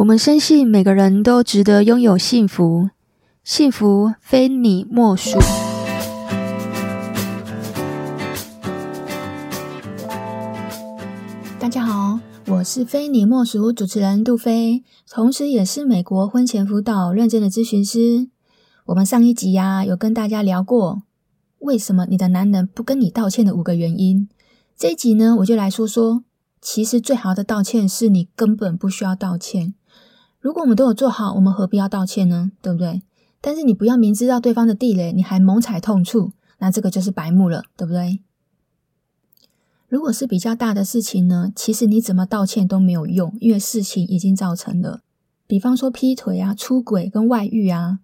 我们深信每个人都值得拥有幸福，幸福非你莫属。大家好，我是非你莫属主持人杜菲，同时也是美国婚前辅导认证的咨询师。我们上一集呀、有跟大家聊过为什么你的男人不跟你道歉的五个原因。这一集呢，我就来说说，其实最好的道歉是你根本不需要道歉。如果我们都有做好，我们何必要道歉呢？对不对？但是你不要明知道对方的地雷，你还猛踩痛处，那这个就是白目了，对不对？如果是比较大的事情呢，其实你怎么道歉都没有用，因为事情已经造成了。比方说劈腿啊、出轨跟外遇啊，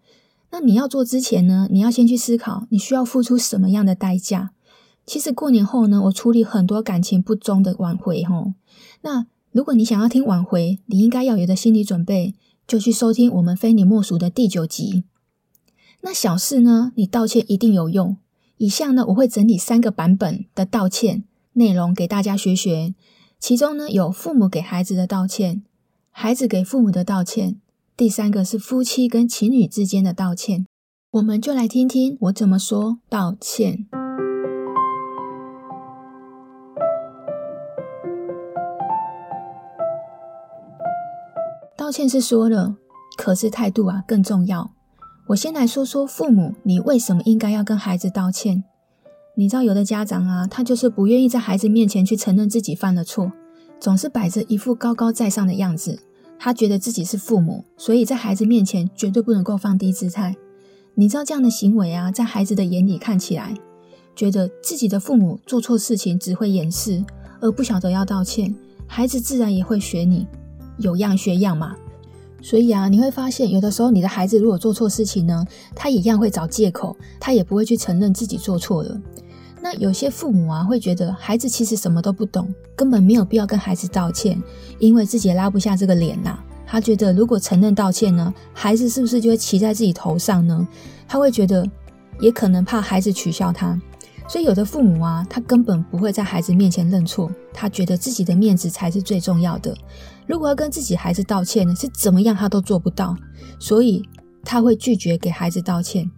那你要做之前呢，你要先去思考，你需要付出什么样的代价。其实过年后呢，我处理很多感情不忠的挽回，吼，那。如果你想要听挽回，你应该要有的心理准备，就去收听我们非你莫属的第九集。那小事呢，你道歉一定有用。以下呢，我会整理三个版本的道歉内容给大家学学。其中呢，有父母给孩子的道歉，孩子给父母的道歉，第三个是夫妻跟情侣之间的道歉。我们就来听听我怎么说道歉。道歉是说了，可是态度啊更重要。我先来说说父母，你为什么应该要跟孩子道歉？你知道有的家长啊，他就是不愿意在孩子面前去承认自己犯了错，总是摆着一副高高在上的样子。他觉得自己是父母，所以在孩子面前绝对不能够放低姿态。你知道这样的行为啊，在孩子的眼里看起来，觉得自己的父母做错事情只会掩饰，而不晓得要道歉，孩子自然也会学你。有样学样嘛，所以啊，你会发现有的时候你的孩子如果做错事情呢，他一样会找借口，他也不会去承认自己做错了。那有些父母啊，会觉得孩子其实什么都不懂，根本没有必要跟孩子道歉，因为自己也拉不下这个脸呐、他觉得如果承认道歉呢，孩子是不是就会骑在自己头上呢？他会觉得，也可能怕孩子取笑他。所以有的父母啊，他根本不会在孩子面前认错，他觉得自己的面子才是最重要的。如果要跟自己孩子道歉呢，是怎么样他都做不到，所以他会拒绝给孩子道歉。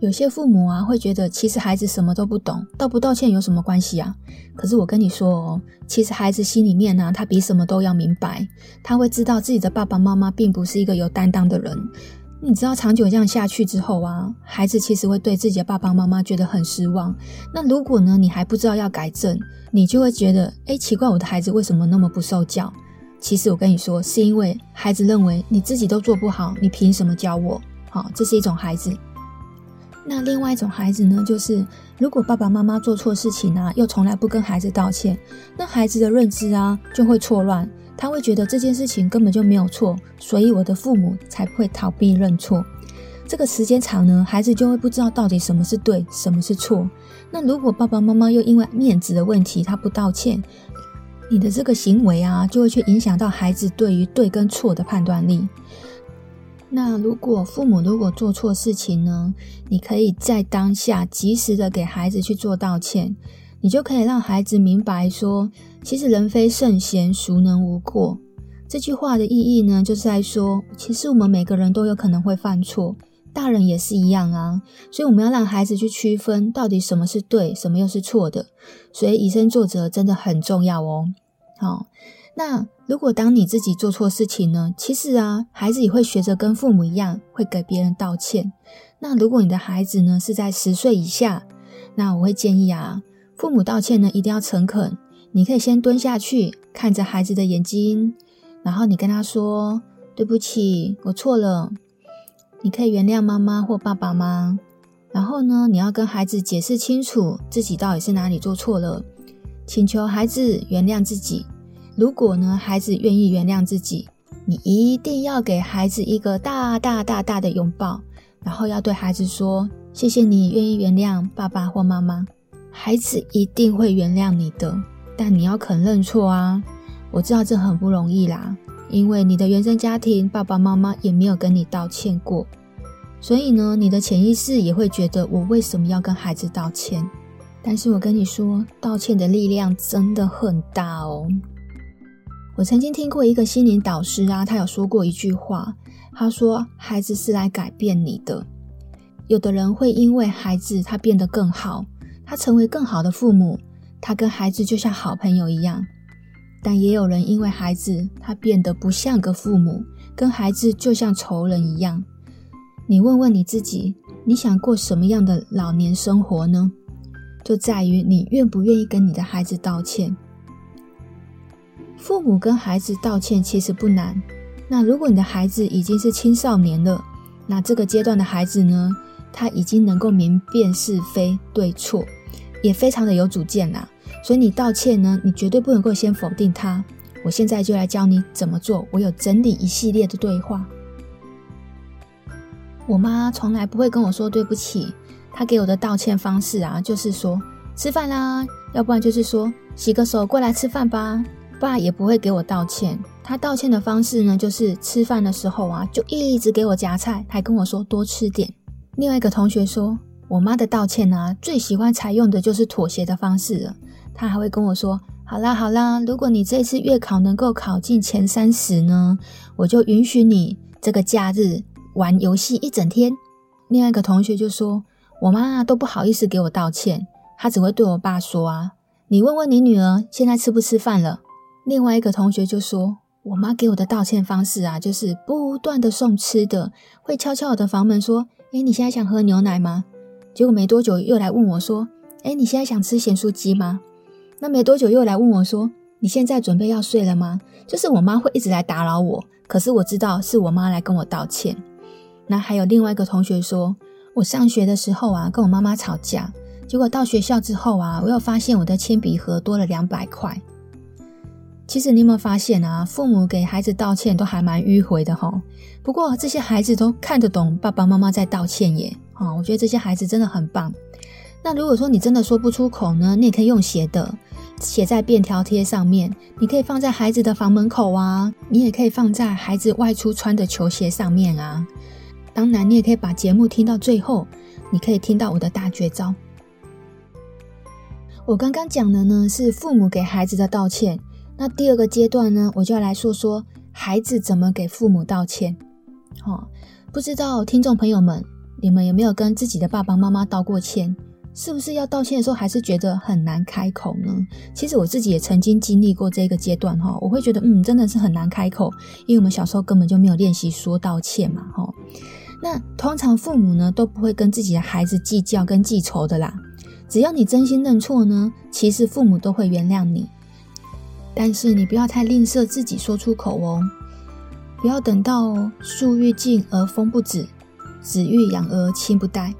有些父母啊，会觉得其实孩子什么都不懂，道不道歉有什么关系啊？可是我跟你说哦，其实孩子心里面呢，他比什么都要明白，他会知道自己的爸爸妈妈并不是一个有担当的人。你知道长久这样下去之后啊，孩子其实会对自己的爸爸妈妈觉得很失望。那如果呢，你还不知道要改正，你就会觉得，诶，奇怪，我的孩子为什么那么不受教？其实我跟你说，是因为孩子认为你自己都做不好，你凭什么教我？好，这是一种孩子。那另外一种孩子呢，就是如果爸爸妈妈做错事情啊，又从来不跟孩子道歉，那孩子的认知啊就会错乱。他会觉得这件事情根本就没有错，所以我的父母才会逃避认错。这个时间长呢，孩子就会不知道到底什么是对，什么是错。那如果爸爸妈妈又因为面子的问题，他不道歉，你的这个行为啊，就会去影响到孩子对于对跟错的判断力。那如果父母如果做错事情呢，你可以在当下及时的给孩子去做道歉。你就可以让孩子明白说，其实人非圣贤，孰能无过？这句话的意义呢，就是在说，其实我们每个人都有可能会犯错，大人也是一样啊。所以我们要让孩子去区分，到底什么是对，什么又是错的。所以以身作则真的很重要哦。好，那如果当你自己做错事情呢，其实啊，孩子也会学着跟父母一样，会给别人道歉。那如果你的孩子呢是在十岁以下，那我会建议啊。父母道歉呢，一定要诚恳。你可以先蹲下去，看着孩子的眼睛，然后你跟他说：“对不起，我错了。”你可以原谅妈妈或爸爸吗？然后呢，你要跟孩子解释清楚自己到底是哪里做错了，请求孩子原谅自己。如果呢，孩子愿意原谅自己，你一定要给孩子一个大大大大的拥抱，然后要对孩子说：“谢谢你愿意原谅爸爸或妈妈。”孩子一定会原谅你的，但你要肯认错啊！我知道这很不容易啦，因为你的原生家庭爸爸妈妈也没有跟你道歉过，所以呢，你的潜意识也会觉得我为什么要跟孩子道歉？但是我跟你说，道歉的力量真的很大哦。我曾经听过一个心灵导师啊，他有说过一句话，他说：“孩子是来改变你的。”有的人会因为孩子他变得更好，他成为更好的父母，他跟孩子就像好朋友一样。但也有人因为孩子他变得不像个父母，跟孩子就像仇人一样。你问问你自己，你想过什么样的老年生活呢？就在于你愿不愿意跟你的孩子道歉。父母跟孩子道歉其实不难。那如果你的孩子已经是青少年了，那这个阶段的孩子呢，他已经能够明辨是非对错，也非常的有主见啦。所以你道歉呢，你绝对不能够先否定他。我现在就来教你怎么做。我有整理一系列的对话。我妈从来不会跟我说对不起，她给我的道歉方式啊，就是说吃饭啦，要不然就是说洗个手过来吃饭吧。爸也不会给我道歉，他道歉的方式呢，就是吃饭的时候啊，就一直给我夹菜，还跟我说多吃点。另外一个同学说，我妈的道歉啊，最喜欢采用的就是妥协的方式了。她还会跟我说，好啦好啦，如果你这次月考能够考进前三十呢，我就允许你这个假日玩游戏一整天。另外一个同学就说，我妈都不好意思给我道歉，她只会对我爸说啊，你问问你女儿现在吃不吃饭了。另外一个同学就说：“我妈给我的道歉方式啊，就是不断的送吃的，会敲敲我的房门说：‘诶，你现在想喝牛奶吗？’结果没多久又来问我说：‘哎，你现在想吃咸酥鸡吗？’那没多久又来问我说：‘你现在准备要睡了吗？’就是我妈会一直来打扰我，可是我知道是我妈来跟我道歉。那还有另外一个同学说，我上学的时候啊，跟我妈妈吵架，结果到学校之后啊，我又发现我的铅笔盒多了两百块。”其实你有没有发现啊？父母给孩子道歉都还蛮迂回的齁。不过这些孩子都看得懂爸爸妈妈在道歉耶。啊，我觉得这些孩子真的很棒。那如果说你真的说不出口呢，你也可以用写的，写在便条贴上面。你可以放在孩子的房门口啊，你也可以放在孩子外出穿的球鞋上面啊。当然，你也可以把节目听到最后，你可以听到我的大绝招。我刚刚讲的呢，是父母给孩子的道歉。那第二个阶段呢，我就要来说说孩子怎么给父母道歉。哦，不知道听众朋友们，你们有没有跟自己的爸爸妈妈道过歉？是不是要道歉的时候还是觉得很难开口呢？其实我自己也曾经经历过这个阶段哈，我会觉得嗯，真的是很难开口，因为我们小时候根本就没有练习说道歉嘛哈。那通常父母呢都不会跟自己的孩子计较跟记仇的啦，只要你真心认错呢，其实父母都会原谅你。但是你不要太吝啬自己说出口哦，不要等到树欲静而风不止，子欲养而亲不待。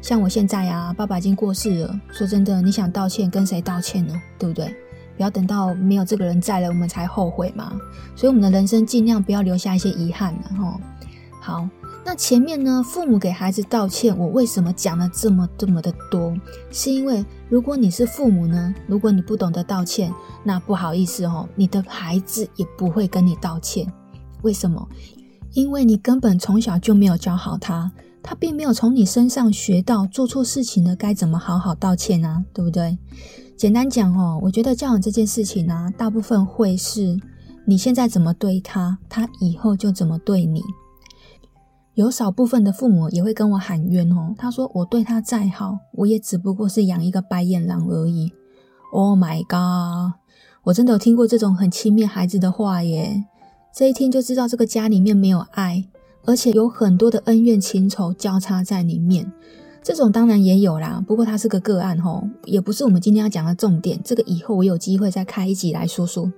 像我现在啊，爸爸已经过世了，说真的，你想道歉跟谁道歉呢？对不对？不要等到没有这个人在了，我们才后悔嘛。所以我们的人生尽量不要留下一些遗憾哈。好。那前面呢，父母给孩子道歉，我为什么讲了这么这么的多？是因为如果你是父母呢，如果你不懂得道歉，那不好意思哦，你的孩子也不会跟你道歉。为什么？因为你根本从小就没有教好他，他并没有从你身上学到做错事情了该怎么好好道歉啊，对不对？简单讲哦，我觉得教养这件事情呢、大部分会是你现在怎么对他，他以后就怎么对你。有少部分的父母也会跟我喊冤哦，他说我对他再好，我也只不过是养一个白眼狼而已。Oh my god！我真的有听过这种很轻蔑孩子的话耶，这一听就知道这个家里面没有爱，而且有很多的恩怨情仇交叉在里面。这种当然也有啦，不过它是个个案吼，也不是我们今天要讲的重点。这个以后我有机会再开一集来说说。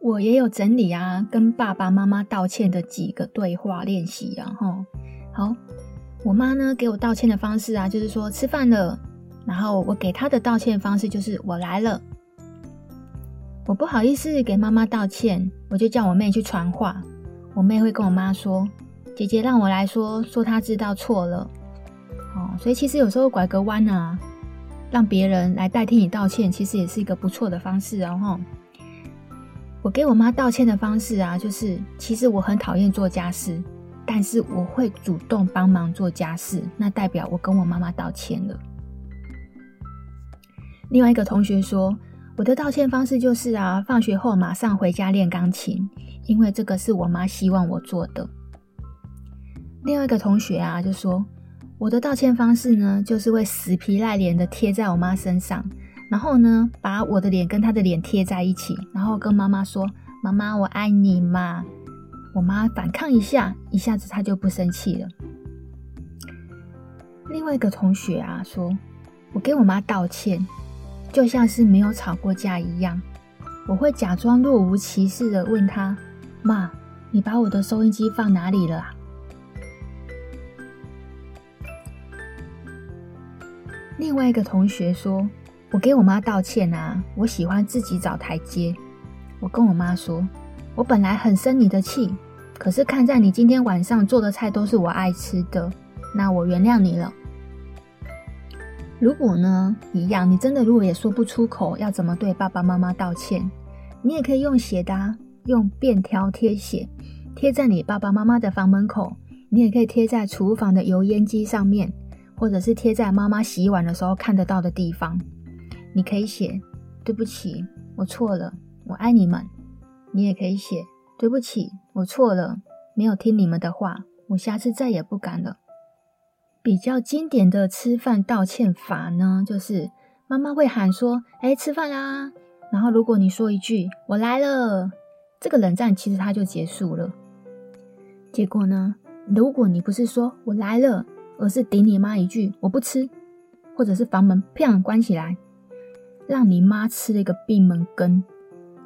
我也有整理啊，跟爸爸妈妈道歉的几个对话练习啊，哈，好，我妈呢给我道歉的方式啊，就是说吃饭了，然后我给她的道歉方式就是我来了，我不好意思给妈妈道歉，我就叫我妹去传话，我妹会跟我妈说，姐姐让我来说，说她知道错了，哦，所以其实有时候拐个弯啊，让别人来代替你道歉，其实也是一个不错的方式哦，哈。我给我妈道歉的方式啊，就是其实我很讨厌做家事，但是我会主动帮忙做家事，那代表我跟我妈妈道歉了。另外一个同学说，我的道歉方式就是啊，放学后马上回家练钢琴，因为这个是我妈希望我做的。另外一个同学啊，就说我的道歉方式呢，就是会死皮赖脸的贴在我妈身上，然后呢，把我的脸跟她的脸贴在一起，然后跟妈妈说：“妈妈，我爱你嘛。”我妈反抗一下，一下子她就不生气了。另外一个同学啊，说我给我妈道歉。就像是没有吵过架一样，我会假装若无其事的问他：“妈，你把我的收音机放哪里了啊？”另外一个同学说：“我给我妈道歉啊，我喜欢自己找台阶。”我跟我妈说：“我本来很生你的气，可是看在你今天晚上做的菜都是我爱吃的，那我原谅你了。”如果呢，一样，你真的如果也说不出口要怎么对爸爸妈妈道歉，你也可以用写的，用便条贴写，贴在你爸爸妈妈的房门口，你也可以贴在厨房的油烟机上面，或者是贴在妈妈洗碗的时候看得到的地方。你可以写对不起，我错了，我爱你们。你也可以写对不起，我错了，没有听你们的话，我下次再也不敢了。比较经典的吃饭道歉法呢，就是妈妈会喊说：“哎，吃饭啦！”然后如果你说一句“我来了”，这个冷战其实它就结束了。结果呢，如果你不是说“我来了”，而是顶你妈一句“我不吃”，或者是房门砰关起来，让你妈吃了一个闭门羹。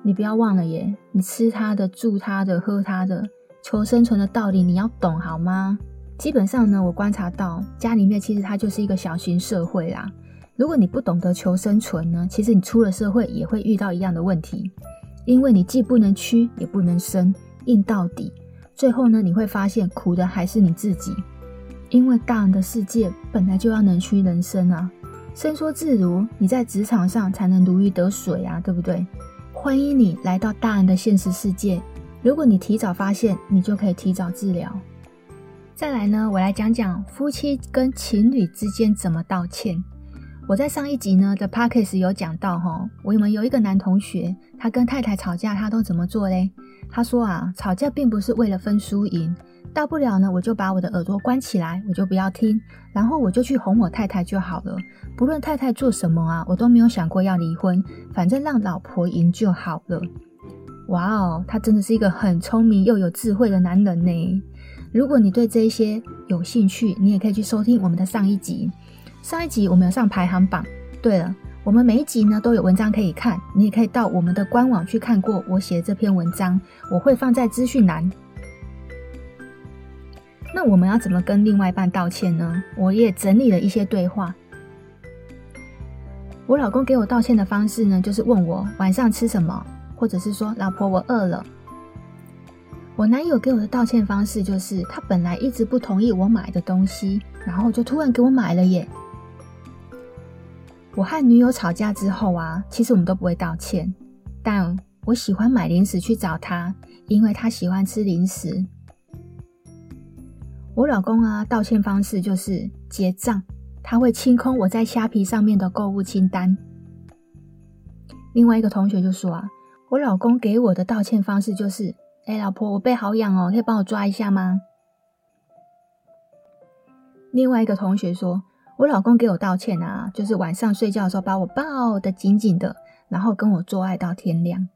你不要忘了耶，你吃她的、住她的、喝她的，求生存的道理你要懂好吗？基本上呢，我观察到家里面其实它就是一个小型社会啦。如果你不懂得求生存呢，其实你出了社会也会遇到一样的问题，因为你既不能屈也不能伸，硬到底，最后呢，你会发现苦的还是你自己。因为大人的世界本来就要能屈能伸啊，伸缩自如，你在职场上才能如鱼得水啊，对不对？欢迎你来到大人的现实世界，如果你提早发现，你就可以提早治疗。再来呢，我来讲讲夫妻跟情侣之间怎么道歉。我在上一集呢的 Podcast 有讲到哈，我们有一个男同学，他跟太太吵架，他都怎么做嘞？他说啊，吵架并不是为了分输赢，大不了呢，我就把我的耳朵关起来，我就不要听，然后我就去哄我太太就好了。不论太太做什么啊，我都没有想过要离婚，反正让老婆赢就好了。哇哦，他真的是一个很聪明又有智慧的男人呢。如果你对这一些有兴趣，你也可以去收听我们的上一集。上一集我们有上排行榜。对了，我们每一集呢都有文章可以看，你也可以到我们的官网去看过我写的这篇文章，我会放在资讯栏。那我们要怎么跟另外一半道歉呢？我也整理了一些对话。我老公给我道歉的方式呢，就是问我晚上吃什么，或者是说老婆我饿了。我男友给我的道歉方式就是，他本来一直不同意我买的东西，然后就突然给我买了耶。我和女友吵架之后啊，其实我们都不会道歉，但我喜欢买零食去找他，因为他喜欢吃零食。我老公啊，道歉方式就是结账，他会清空我在虾皮上面的购物清单。另外一个同学就说啊，我老公给我的道歉方式就是。哎，老婆，我背好痒哦，可以帮我抓一下吗？另外一个同学说，我老公给我道歉啊，就是晚上睡觉的时候把我抱得紧紧的，然后跟我做爱到天亮。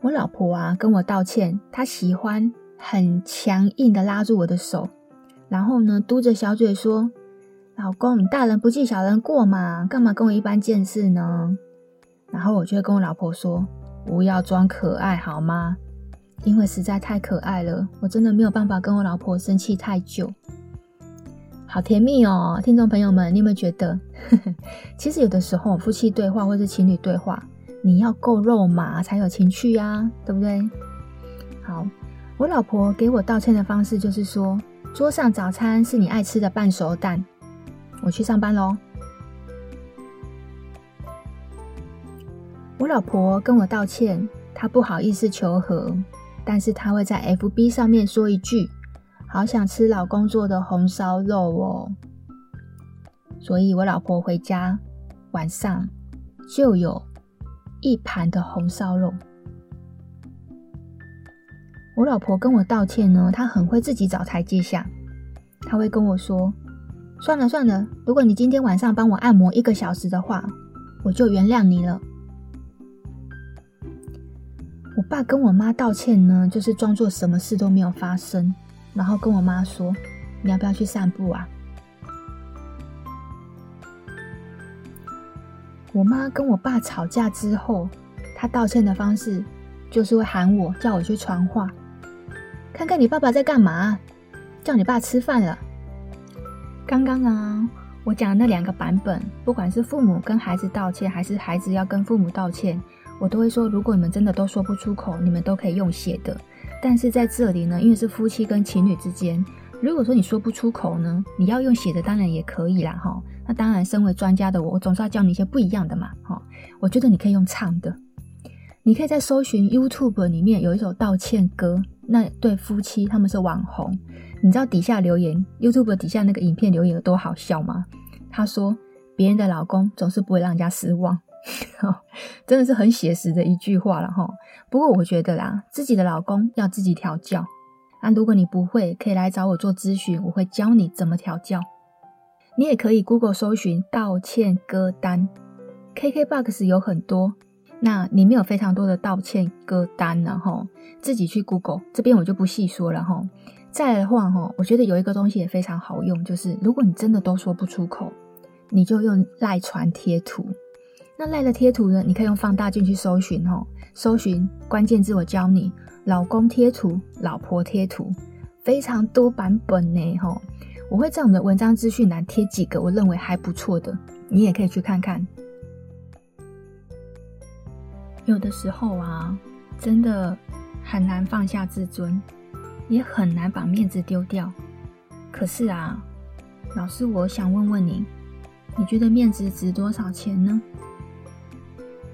我老婆啊，跟我道歉，她喜欢很强硬的拉住我的手，然后呢，嘟着小嘴说：“老公，大人不计小人过嘛，干嘛跟我一般见识呢？”然后我就会跟我老婆说。不要装可爱好吗？因为实在太可爱了，我真的没有办法跟我老婆生气太久。好甜蜜哦，听众朋友们，你有没有觉得？其实有的时候夫妻对话或是情侣对话，你要够肉麻才有情趣呀，对不对？好，我老婆给我道歉的方式就是说，桌上早餐是你爱吃的半熟蛋，我去上班喽。我老婆跟我道歉，她不好意思求和，但是她会在 FB 上面说一句：“好想吃老公做的红烧肉哦。”所以，我老婆回家晚上就有一盘的红烧肉。我老婆跟我道歉呢，她很会自己找台阶下，她会跟我说：“算了算了，如果你今天晚上帮我按摩一个小时的话，我就原谅你了。”我爸跟我妈道歉呢，就是装作什么事都没有发生，然后跟我妈说：“你要不要去散步啊？”我妈跟我爸吵架之后，她道歉的方式就是会喊我，叫我去传话。看看你爸爸在干嘛？叫你爸吃饭了。刚刚啊，我讲的那两个版本，不管是父母跟孩子道歉，还是孩子要跟父母道歉，我都会说，如果你们真的都说不出口，你们都可以用写的。但是在这里呢，因为是夫妻跟情侣之间，如果说你说不出口呢，你要用写的，当然也可以啦，哈。那当然，身为专家的我，我总是要教你一些不一样的嘛，哈。我觉得你可以用唱的，你可以在搜寻 YouTube 里面有一首道歉歌。那对夫妻他们是网红，你知道底下留言 YouTube 底下那个影片留言有多好笑吗？他说别人的老公总是不会让人家失望，真的是很写实的一句话了哈。不过我觉得啦，自己的老公要自己调教啊。如果你不会，可以来找我做咨询，我会教你怎么调教。你也可以 Google 搜寻道歉歌单，KKBOX 有很多。那里面有非常多的道歉歌单，然后自己去 Google 这边我就不细说了哈。再来的话哈，我觉得有一个东西也非常好用，就是如果你真的都说不出口，你就用赖传贴图。那赖的贴图呢，你可以用放大镜去搜寻哈，搜寻关键字我教你，老公贴图、老婆贴图，非常多版本呢哈。我会在我们的文章资讯栏贴几个我认为还不错的，你也可以去看看。有的时候啊，真的很难放下自尊，也很难把面子丢掉。可是啊，老师，我想问问你，你觉得面子值多少钱呢？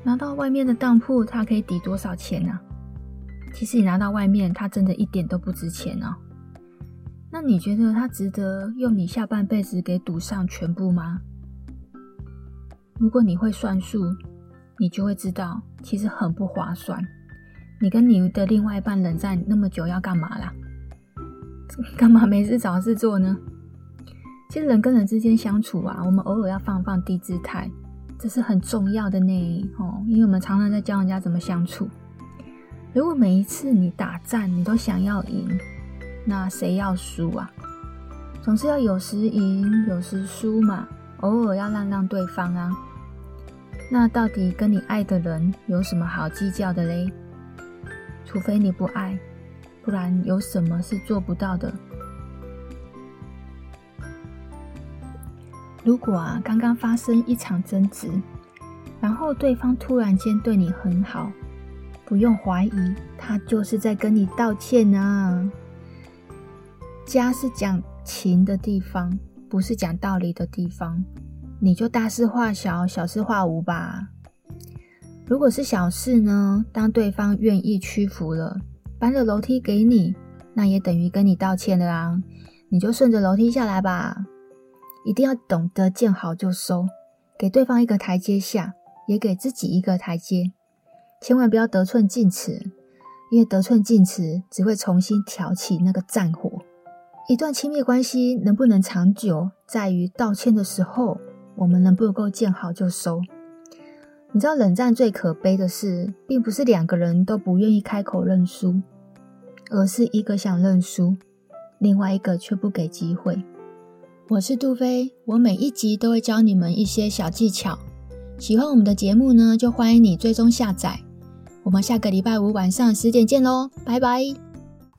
拿到外面的当铺，它可以抵多少钱呢？其实你拿到外面，它真的一点都不值钱哦。那你觉得它值得用你下半辈子给赌上全部吗？如果你会算数，你就会知道，其实很不划算。你跟你的另外一半冷战那么久，要干嘛啦？干嘛没事找事做呢？其实人跟人之间相处啊，我们偶尔要放放低姿态，这是很重要的呢。哦，因为我们常常在教人家怎么相处。如果每一次你打战，你都想要赢，那谁要输啊？总是要有时赢，有时输嘛。偶尔要让让对方啊。那到底跟你爱的人有什么好计较的嘞？除非你不爱，不然有什么是做不到的？如果啊，刚刚发生一场争执，然后对方突然间对你很好，不用怀疑，他就是在跟你道歉啊。家是讲情的地方，不是讲道理的地方。你就大事化小，小事化无吧。如果是小事呢？当对方愿意屈服了，搬了楼梯给你，那也等于跟你道歉了啊。你就顺着楼梯下来吧。一定要懂得见好就收，给对方一个台阶下，也给自己一个台阶。千万不要得寸进尺，因为得寸进尺只会重新挑起那个战火。一段亲密关系能不能长久，在于道歉的时候。我们能不能够见好就收？你知道冷战最可悲的是，并不是两个人都不愿意开口认输，而是一个想认输，另外一个却不给机会。我是杜飞，我每一集都会教你们一些小技巧。喜欢我们的节目呢，就欢迎你追踪下载。我们下个礼拜五晚上十点见喽，拜拜。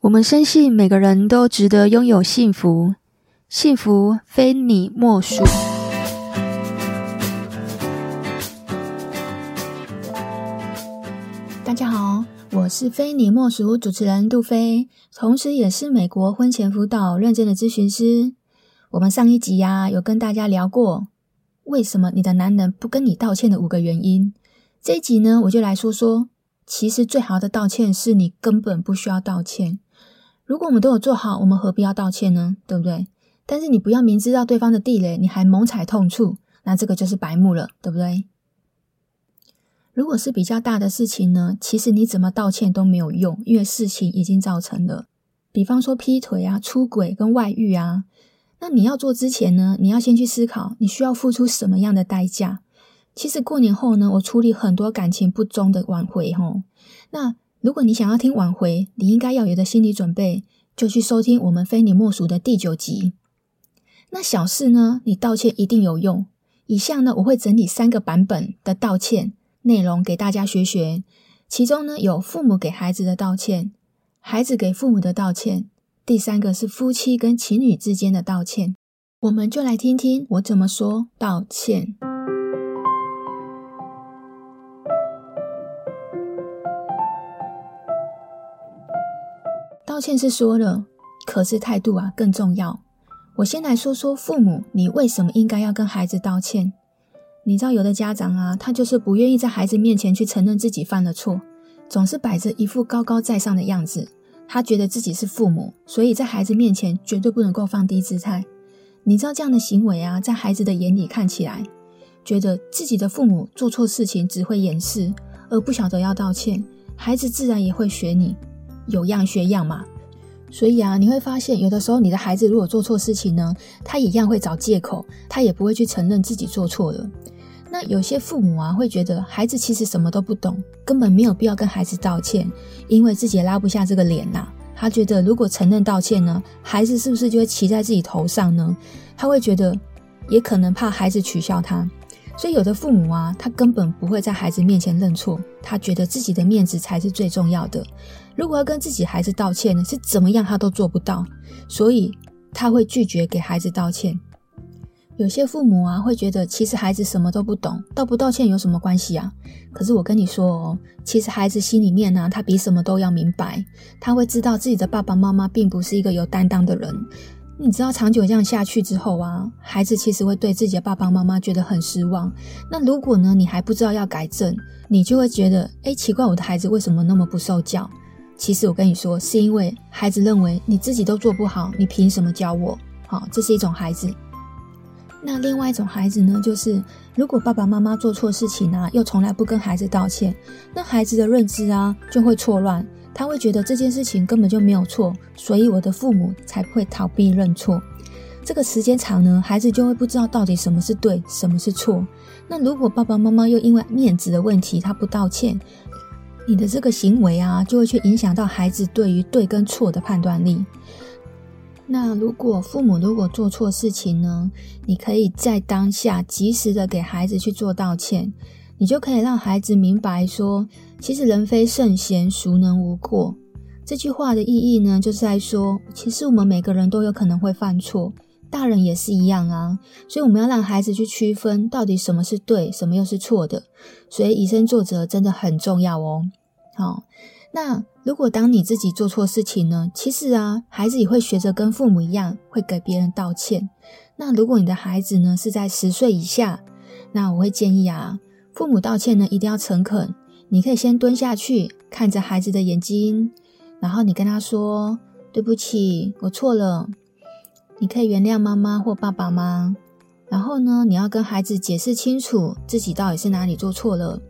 我们深信每个人都值得拥有幸福，幸福非你莫属。大家好，我是非你莫属主持人杜飞，同时也是美国婚前辅导认证的咨询师。我们上一集呀、有跟大家聊过为什么你的男人不跟你道歉的五个原因。这一集呢，我就来说说，其实最好的道歉是你根本不需要道歉。如果我们都有做好，我们何必要道歉呢？对不对？但是你不要明知道对方的地雷，你还猛踩痛处，那这个就是白目了，对不对？如果是比较大的事情呢，其实你怎么道歉都没有用，因为事情已经造成了。比方说劈腿啊、出轨跟外遇啊，那你要做之前呢，你要先去思考你需要付出什么样的代价。其实过年后呢，我处理很多感情不忠的挽回吼。那如果你想要听挽回，你应该要有的心理准备，就去收听我们非你莫属的第九集。那小事呢，你道歉一定有用。以下呢，我会整理三个版本的道歉内容给大家学学。其中呢，有父母给孩子的道歉，孩子给父母的道歉，第三个是夫妻跟情侣之间的道歉。我们就来听听我怎么说道歉。道歉是说了，可是态度啊更重要。我先来说说父母，你为什么应该要跟孩子道歉？你知道有的家长啊，他就是不愿意在孩子面前去承认自己犯了错，总是摆着一副高高在上的样子。他觉得自己是父母，所以在孩子面前绝对不能够放低姿态。你知道这样的行为啊，在孩子的眼里看起来，觉得自己的父母做错事情只会掩饰，而不晓得要道歉，孩子自然也会学你。有样学样嘛，所以啊，你会发现有的时候你的孩子如果做错事情呢，他一样会找借口，他也不会去承认自己做错了。那有些父母啊，会觉得孩子其实什么都不懂，根本没有必要跟孩子道歉，因为自己也拉不下这个脸呐。他觉得如果承认道歉呢，孩子是不是就会骑在自己头上呢？他会觉得，也可能怕孩子取笑他。所以有的父母啊，他根本不会在孩子面前认错，他觉得自己的面子才是最重要的。如果要跟自己孩子道歉呢，是怎么样他都做不到，所以他会拒绝给孩子道歉。有些父母啊，会觉得其实孩子什么都不懂，道不道歉有什么关系啊？可是我跟你说哦，其实孩子心里面呢，他比什么都要明白，他会知道自己的爸爸妈妈并不是一个有担当的人。你知道长久这样下去之后啊，孩子其实会对自己的爸爸妈妈觉得很失望。那如果呢，你还不知道要改正，你就会觉得，诶，奇怪，我的孩子为什么那么不受教？其实我跟你说，是因为孩子认为你自己都做不好，你凭什么教我？好，这是一种孩子。那另外一种孩子呢，就是如果爸爸妈妈做错事情啊，又从来不跟孩子道歉，那孩子的认知啊就会错乱。他会觉得这件事情根本就没有错，所以我的父母才会逃避认错。这个时间长呢，孩子就会不知道到底什么是对，什么是错。那如果爸爸妈妈又因为面子的问题，他不道歉，你的这个行为啊，就会去影响到孩子对于对跟错的判断力。那如果父母如果做错事情呢，你可以在当下及时的给孩子去做道歉。你就可以让孩子明白说，其实人非圣贤，孰能无过？这句话的意义呢，就是在说，其实我们每个人都有可能会犯错，大人也是一样啊。所以我们要让孩子去区分，到底什么是对，什么又是错的。所以以身作则真的很重要哦。好，那如果当你自己做错事情呢，其实啊，孩子也会学着跟父母一样，会给别人道歉。那如果你的孩子呢是在十岁以下，那我会建议啊。父母道歉呢，一定要诚恳。你可以先蹲下去，看着孩子的眼睛，然后你跟他说：“对不起，我错了。”你可以原谅妈妈或爸爸吗？然后呢，你要跟孩子解释清楚自己到底是哪里做错了，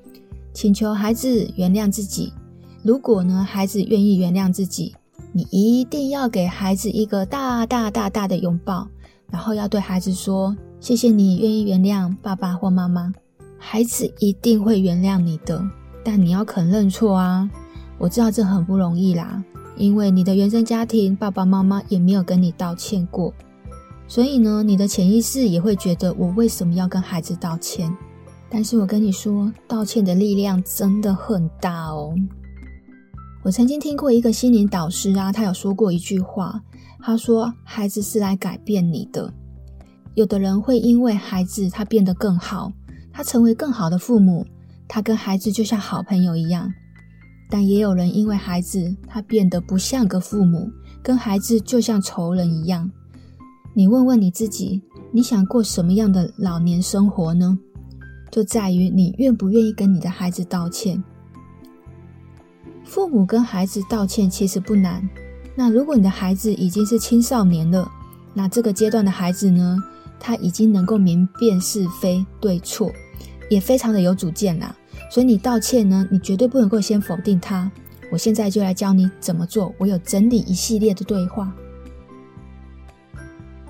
请求孩子原谅自己。如果呢，孩子愿意原谅自己，你一定要给孩子一个大大大大的拥抱，然后要对孩子说：“谢谢你愿意原谅爸爸或妈妈。”孩子一定会原谅你的，但你要肯认错啊！我知道这很不容易啦，因为你的原生家庭爸爸妈妈也没有跟你道歉过，所以呢，你的潜意识也会觉得我为什么要跟孩子道歉？但是我跟你说，道歉的力量真的很大哦。我曾经听过一个心灵导师啊，他有说过一句话，他说：“孩子是来改变你的。”有的人会因为孩子他变得更好。他成为更好的父母，他跟孩子就像好朋友一样。但也有人因为孩子，他变得不像个父母，跟孩子就像仇人一样。你问问你自己，你想过什么样的老年生活呢？就在于你愿不愿意跟你的孩子道歉。父母跟孩子道歉其实不难。那如果你的孩子已经是青少年了，那这个阶段的孩子呢？他已经能够明辨是非对错，也非常的有主见啦。所以你道歉呢，你绝对不能够先否定他。我现在就来教你怎么做。我有整理一系列的对话。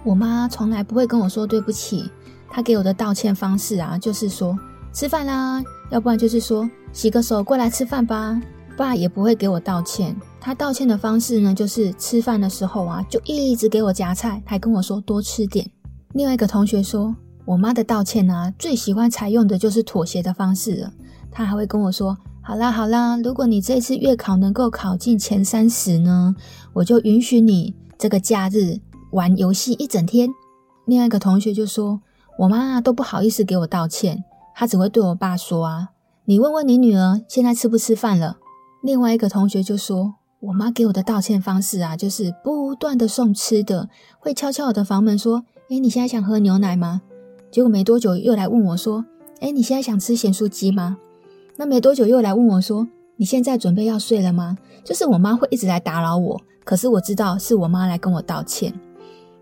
我妈从来不会跟我说对不起，她给我的道歉方式啊，就是说吃饭啦，要不然就是说洗个手过来吃饭吧。爸也不会给我道歉，他道歉的方式呢，就是吃饭的时候啊，就一直给我夹菜，还跟我说多吃点。另外一个同学说，我妈的道歉啊，最喜欢采用的就是妥协的方式了。他还会跟我说，好啦好啦，如果你这次月考能够考进前三十呢，我就允许你这个假日玩游戏一整天。另外一个同学就说，我妈都不好意思给我道歉，她只会对我爸说啊，你问问你女儿现在吃不吃饭了。另外一个同学就说：“我妈给我的道歉方式啊，就是不断的送吃的，会敲敲我的房门说：‘诶，你现在想喝牛奶吗？’结果没多久又来问我说：‘诶，你现在想吃咸酥鸡吗？’那没多久又来问我说：‘你现在准备要睡了吗？’就是我妈会一直来打扰我，可是我知道是我妈来跟我道歉。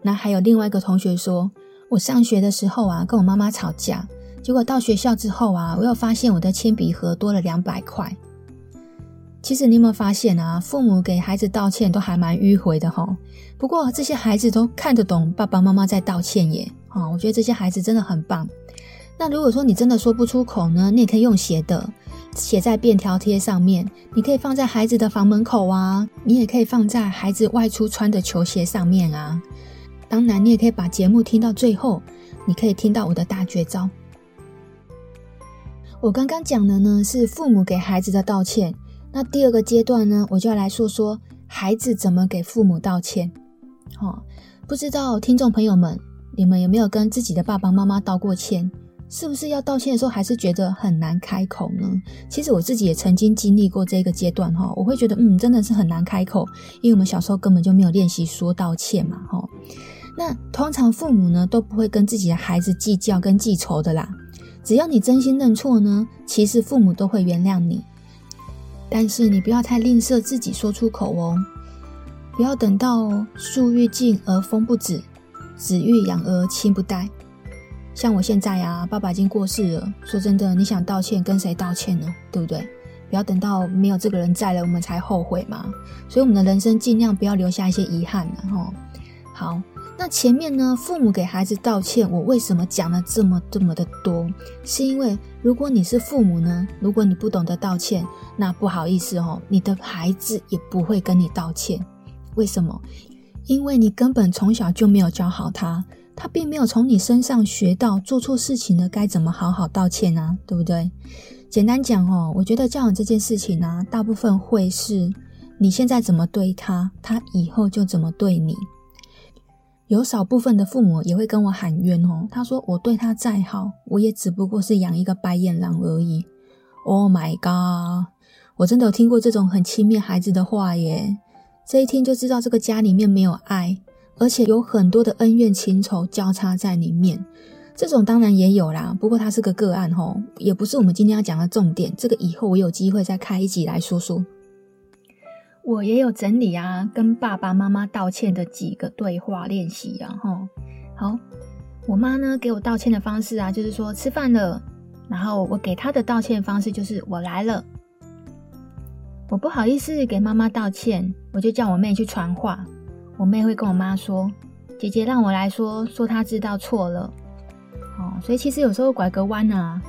那还有另外一个同学说，我上学的时候啊，跟我妈妈吵架，结果到学校之后啊，我又发现我的铅笔盒多了两百块。”其实你有没有发现啊？父母给孩子道歉都还蛮迂回的哈。不过这些孩子都看得懂爸爸妈妈在道歉耶。啊，我觉得这些孩子真的很棒。那如果说你真的说不出口呢，你也可以用写的，写在便条贴上面。你可以放在孩子的房门口啊，你也可以放在孩子外出穿的球鞋上面啊。当然，你也可以把节目听到最后，你可以听到我的大绝招。我刚刚讲的呢，是父母给孩子的道歉。那第二个阶段呢，我就要来说说孩子怎么给父母道歉。哦，不知道听众朋友们，你们有没有跟自己的爸爸妈妈道过歉？是不是要道歉的时候还是觉得很难开口呢？其实我自己也曾经经历过这个阶段哈，我会觉得嗯，真的是很难开口，因为我们小时候根本就没有练习说道歉嘛哈。那通常父母呢都不会跟自己的孩子计较跟记仇的啦，只要你真心认错呢，其实父母都会原谅你。但是你不要太吝啬自己说出口哦，不要等到树欲静而风不止，子欲养而亲不待。像我现在啊，爸爸已经过世了。说真的，你想道歉，跟谁道歉呢？对不对？不要等到没有这个人在了，我们才后悔嘛。所以我们的人生尽量不要留下一些遗憾然后。好。那前面呢，父母给孩子道歉，我为什么讲了这么这么的多？是因为如果你是父母呢，如果你不懂得道歉，那不好意思哦，你的孩子也不会跟你道歉。为什么？因为你根本从小就没有教好他，他并没有从你身上学到做错事情了该怎么好好道歉啊，对不对？简单讲哦，我觉得教养这件事情呢，大部分会是你现在怎么对他，他以后就怎么对你。有少部分的父母也会跟我喊冤哦，他说我对他再好，我也只不过是养一个白眼狼而已。Oh my god！我真的有听过这种很轻蔑孩子的话耶，这一听就知道这个家里面没有爱，而且有很多的恩怨情仇交叉在里面。这种当然也有啦，不过它是个个案吼，也不是我们今天要讲的重点。这个以后我有机会再开一集来说说。我也有整理啊，跟爸爸妈妈道歉的几个对话练习啊，哈，好，我妈呢给我道歉的方式啊，就是说吃饭了，然后我给她的道歉方式就是我来了，我不好意思给妈妈道歉，我就叫我妹去传话，我妹会跟我妈说，姐姐让我来说，说她知道错了，哦，所以其实有时候拐个弯啊，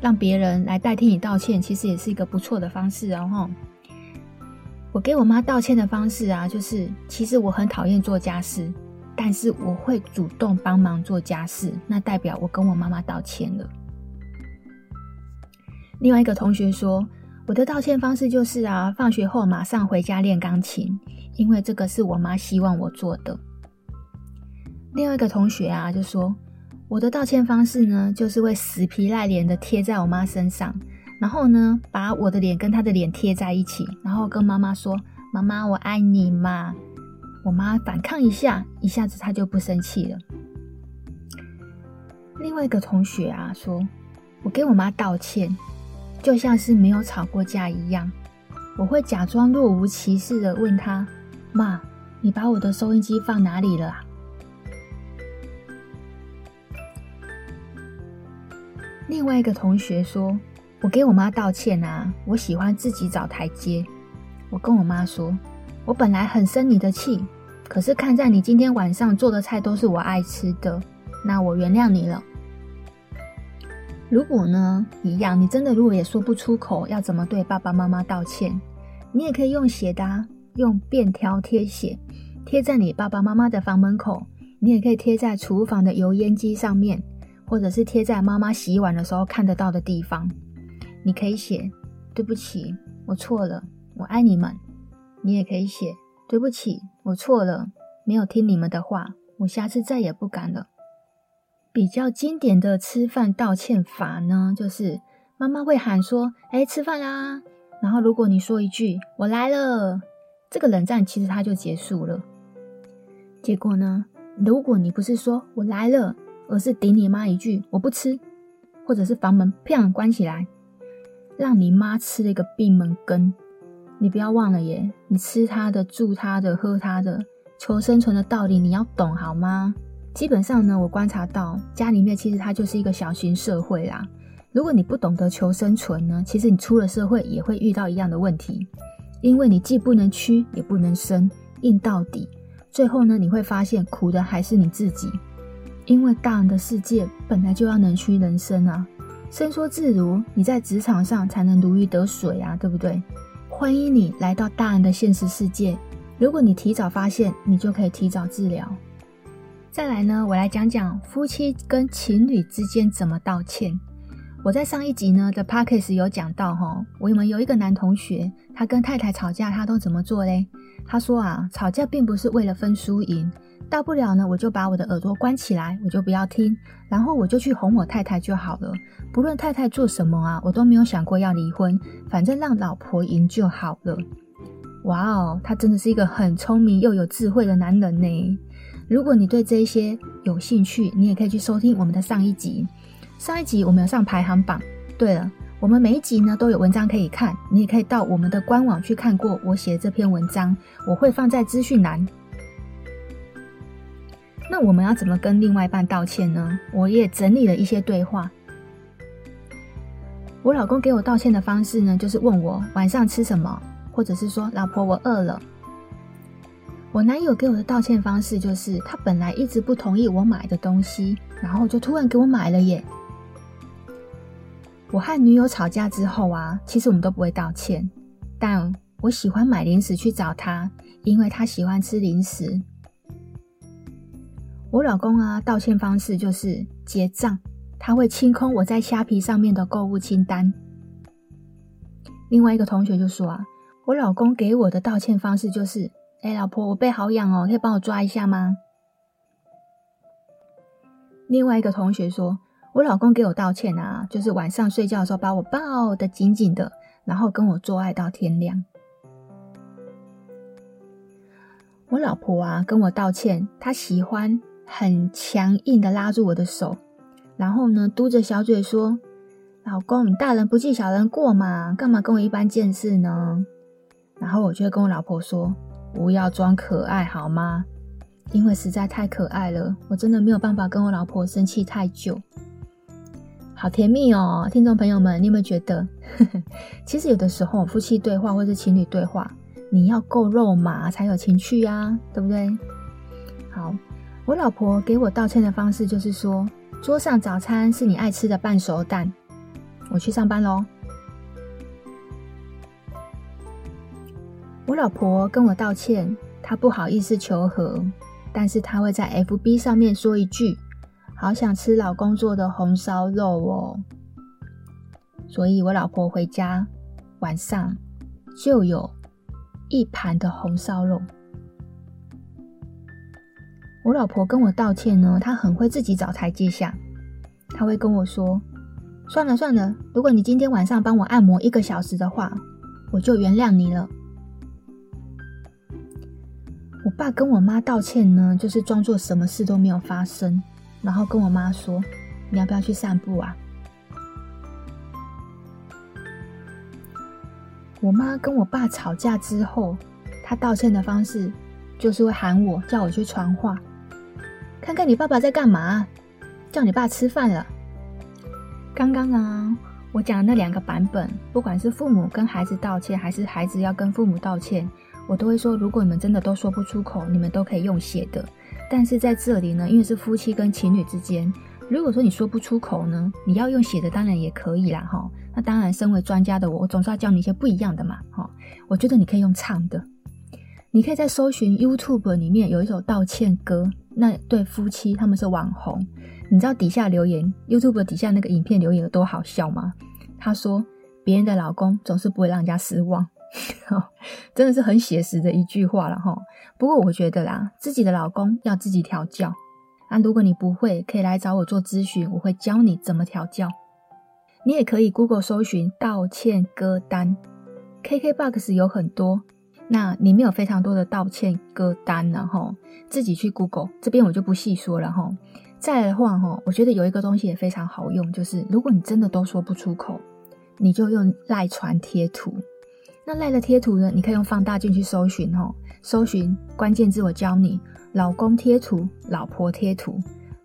让别人来代替你道歉，其实也是一个不错的方式哦，哈。我给我妈道歉的方式啊，就是其实我很讨厌做家事，但是我会主动帮忙做家事，那代表我跟我妈妈道歉了。另外一个同学说，我的道歉方式就是啊，放学后马上回家练钢琴，因为这个是我妈希望我做的。另外一个同学啊，就说我的道歉方式呢，就是会死皮赖脸的贴在我妈身上。然后呢，把我的脸跟他的脸贴在一起，然后跟妈妈说：“妈妈，我爱你嘛。”我妈反抗一下，一下子她就不生气了。另外一个同学啊说：“我给我妈道歉，就像是没有吵过架一样，我会假装若无其事的问她：‘妈，你把我的收音机放哪里了啊？’”另外一个同学说：“我给我妈道歉啊，我喜欢自己找台阶。”我跟我妈说：“我本来很生你的气，可是看在你今天晚上做的菜都是我爱吃的，那我原谅你了。”如果呢，一样，你真的如果也说不出口要怎么对爸爸妈妈道歉，你也可以用写的，用便条贴写，贴在你爸爸妈妈的房门口，你也可以贴在厨房的油烟机上面，或者是贴在妈妈洗碗的时候看得到的地方。你可以写对不起，我错了，我爱你们。你也可以写对不起，我错了，没有听你们的话，我下次再也不敢了。比较经典的吃饭道歉法呢，就是妈妈会喊说：“哎，吃饭啦！”然后如果你说一句“我来了”，这个冷战其实它就结束了。结果呢，如果你不是说我来了，而是顶你妈一句“我不吃”，或者是房门砰关起来，让你妈吃了一个闭门羹。你不要忘了耶，你吃她的、住她的、喝她的，求生存的道理你要懂好吗？基本上呢，我观察到家里面其实它就是一个小型社会啦。如果你不懂得求生存呢，其实你出了社会也会遇到一样的问题，因为你既不能屈也不能伸，硬到底，最后呢，你会发现苦的还是你自己。因为大人的世界本来就要能屈能伸啊，伸缩自如，你在职场上才能如鱼得水啊，对不对？欢迎你来到大人的现实世界。如果你提早发现，你就可以提早治疗。再来呢，我来讲讲夫妻跟情侣之间怎么道歉。我在上一集呢的 podcast 有讲到哈，我们有一个男同学，他跟太太吵架，他都怎么做嘞？他说啊，吵架并不是为了分输赢，大不了呢，我就把我的耳朵关起来，我就不要听，然后我就去哄我太太就好了。不论太太做什么啊，我都没有想过要离婚，反正让老婆赢就好了。哇哦，他真的是一个很聪明又有智慧的男人呢。如果你对这些有兴趣，你也可以去收听我们的上一集。上一集我们有上排行榜。对了，我们每一集呢都有文章可以看，你也可以到我们的官网去看过我写的这篇文章，我会放在资讯栏。那我们要怎么跟另外一半道歉呢？我也整理了一些对话。我老公给我道歉的方式呢，就是问我晚上吃什么，或者是说老婆我饿了。我男友给我的道歉方式就是，他本来一直不同意我买的东西，然后就突然给我买了耶。我和女友吵架之后啊，其实我们都不会道歉，但我喜欢买零食去找他，因为他喜欢吃零食。我老公啊，道歉方式就是结账，他会清空我在虾皮上面的购物清单。另外一个同学就说啊，我老公给我的道歉方式就是。哎，老婆，我背好痒哦，可以帮我抓一下吗？另外一个同学说，我老公给我道歉啊，就是晚上睡觉的时候把我抱得紧紧的，然后跟我做爱到天亮。我老婆啊跟我道歉，她喜欢很强硬的拉住我的手，然后呢嘟着小嘴说：“老公，大人不计小人过嘛，干嘛跟我一般见识呢？”然后我就会跟我老婆说。不要装可爱好吗？因为实在太可爱了，我真的没有办法跟我老婆生气太久。好甜蜜哦，听众朋友们，你有没有觉得？其实有的时候夫妻对话或是情侣对话，你要够肉麻才有情趣啊，对不对？好，我老婆给我道歉的方式就是说，桌上早餐是你爱吃的半熟蛋。我去上班喽。我老婆跟我道歉，她不好意思求和，但是她会在 FB 上面说一句：“好想吃老公做的红烧肉哦。”所以，我老婆回家晚上就有一盘的红烧肉。我老婆跟我道歉呢，她很会自己找台阶下，她会跟我说：“算了算了，如果你今天晚上帮我按摩一个小时的话，我就原谅你了。”我爸跟我妈道歉呢，就是装作什么事都没有发生，然后跟我妈说：“你要不要去散步啊？”我妈跟我爸吵架之后，她道歉的方式就是会喊我，叫我去传话，看看你爸爸在干嘛，叫你爸吃饭了。刚刚啊，我讲的那两个版本，不管是父母跟孩子道歉，还是孩子要跟父母道歉，我都会说，如果你们真的都说不出口，你们都可以用写的。但是在这里呢，因为是夫妻跟情侣之间，如果说你说不出口呢，你要用写的当然也可以啦，哈。那当然，身为专家的我，我总是要教你一些不一样的嘛，哈。我觉得你可以用唱的，你可以在搜寻 YouTube 里面有一首道歉歌，那对夫妻他们是网红，你知道底下留言 YouTube 底下那个影片留言有多好笑吗？他说别人的老公总是不会让人家失望，真的是很写实的一句话了哈。不过我觉得啦，自己的老公要自己调教。那如果你不会，可以来找我做咨询，我会教你怎么调教。你也可以 Google 搜寻道歉歌单，KKBOX 有很多，那里面有非常多的道歉歌单，然后自己去 Google，这边我就不细说了哈。再来的话哈，我觉得有一个东西也非常好用，就是如果你真的都说不出口，你就用赖传贴图。那赖的贴图呢，你可以用放大镜去搜寻哈，搜寻关键字我教你，老公贴图、老婆贴图，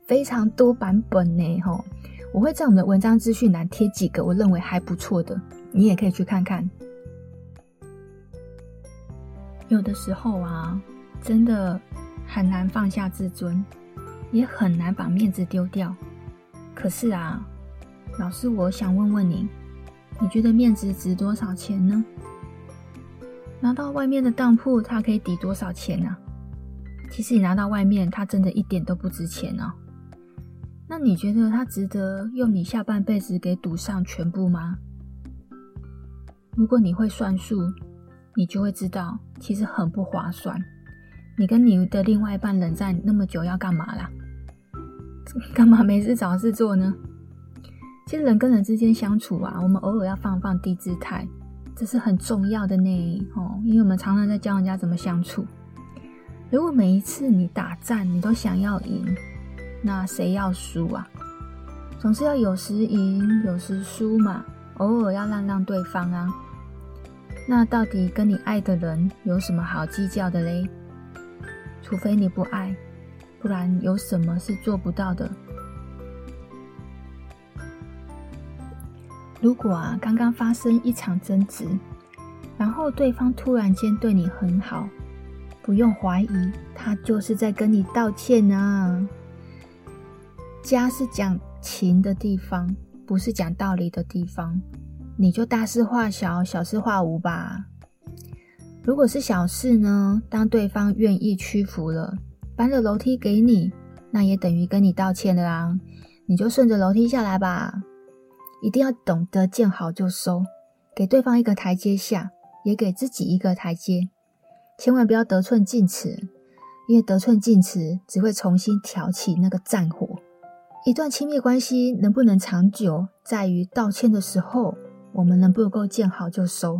非常多版本呢哈。我会在我们的文章资讯栏贴几个我认为还不错的，你也可以去看看。有的时候啊，真的很难放下自尊，也很难把面子丢掉。可是啊，老师，我想问问你，你觉得面子值多少钱呢？拿到外面的当铺，它可以抵多少钱呢？其实你拿到外面，它真的一点都不值钱哦。那你觉得它值得用你下半辈子给赌上全部吗？如果你会算数，你就会知道，其实很不划算。你跟你的另外一半冷战那么久，要干嘛啦？干嘛没事找事做呢？其实人跟人之间相处啊，我们偶尔要放放低姿态，这是很重要的呢。哦，因为我们常常在教人家怎么相处。如果每一次你打战，你都想要赢。那谁要输啊？总是要有时赢，有时输嘛。偶尔要让让对方啊。那到底跟你爱的人有什么好计较的嘞？除非你不爱，不然有什么是做不到的？如果啊，刚刚发生一场争执，然后对方突然间对你很好，不用怀疑，他就是在跟你道歉啊。家是讲情的地方，不是讲道理的地方。你就大事化小，小事化无吧。如果是小事呢？当对方愿意屈服了，搬了楼梯给你，那也等于跟你道歉了啊。你就顺着楼梯下来吧。一定要懂得见好就收，给对方一个台阶下，也给自己一个台阶。千万不要得寸进尺，因为得寸进尺只会重新挑起那个战火。一段亲密关系能不能长久，在于道歉的时候，我们能不能够见好就收。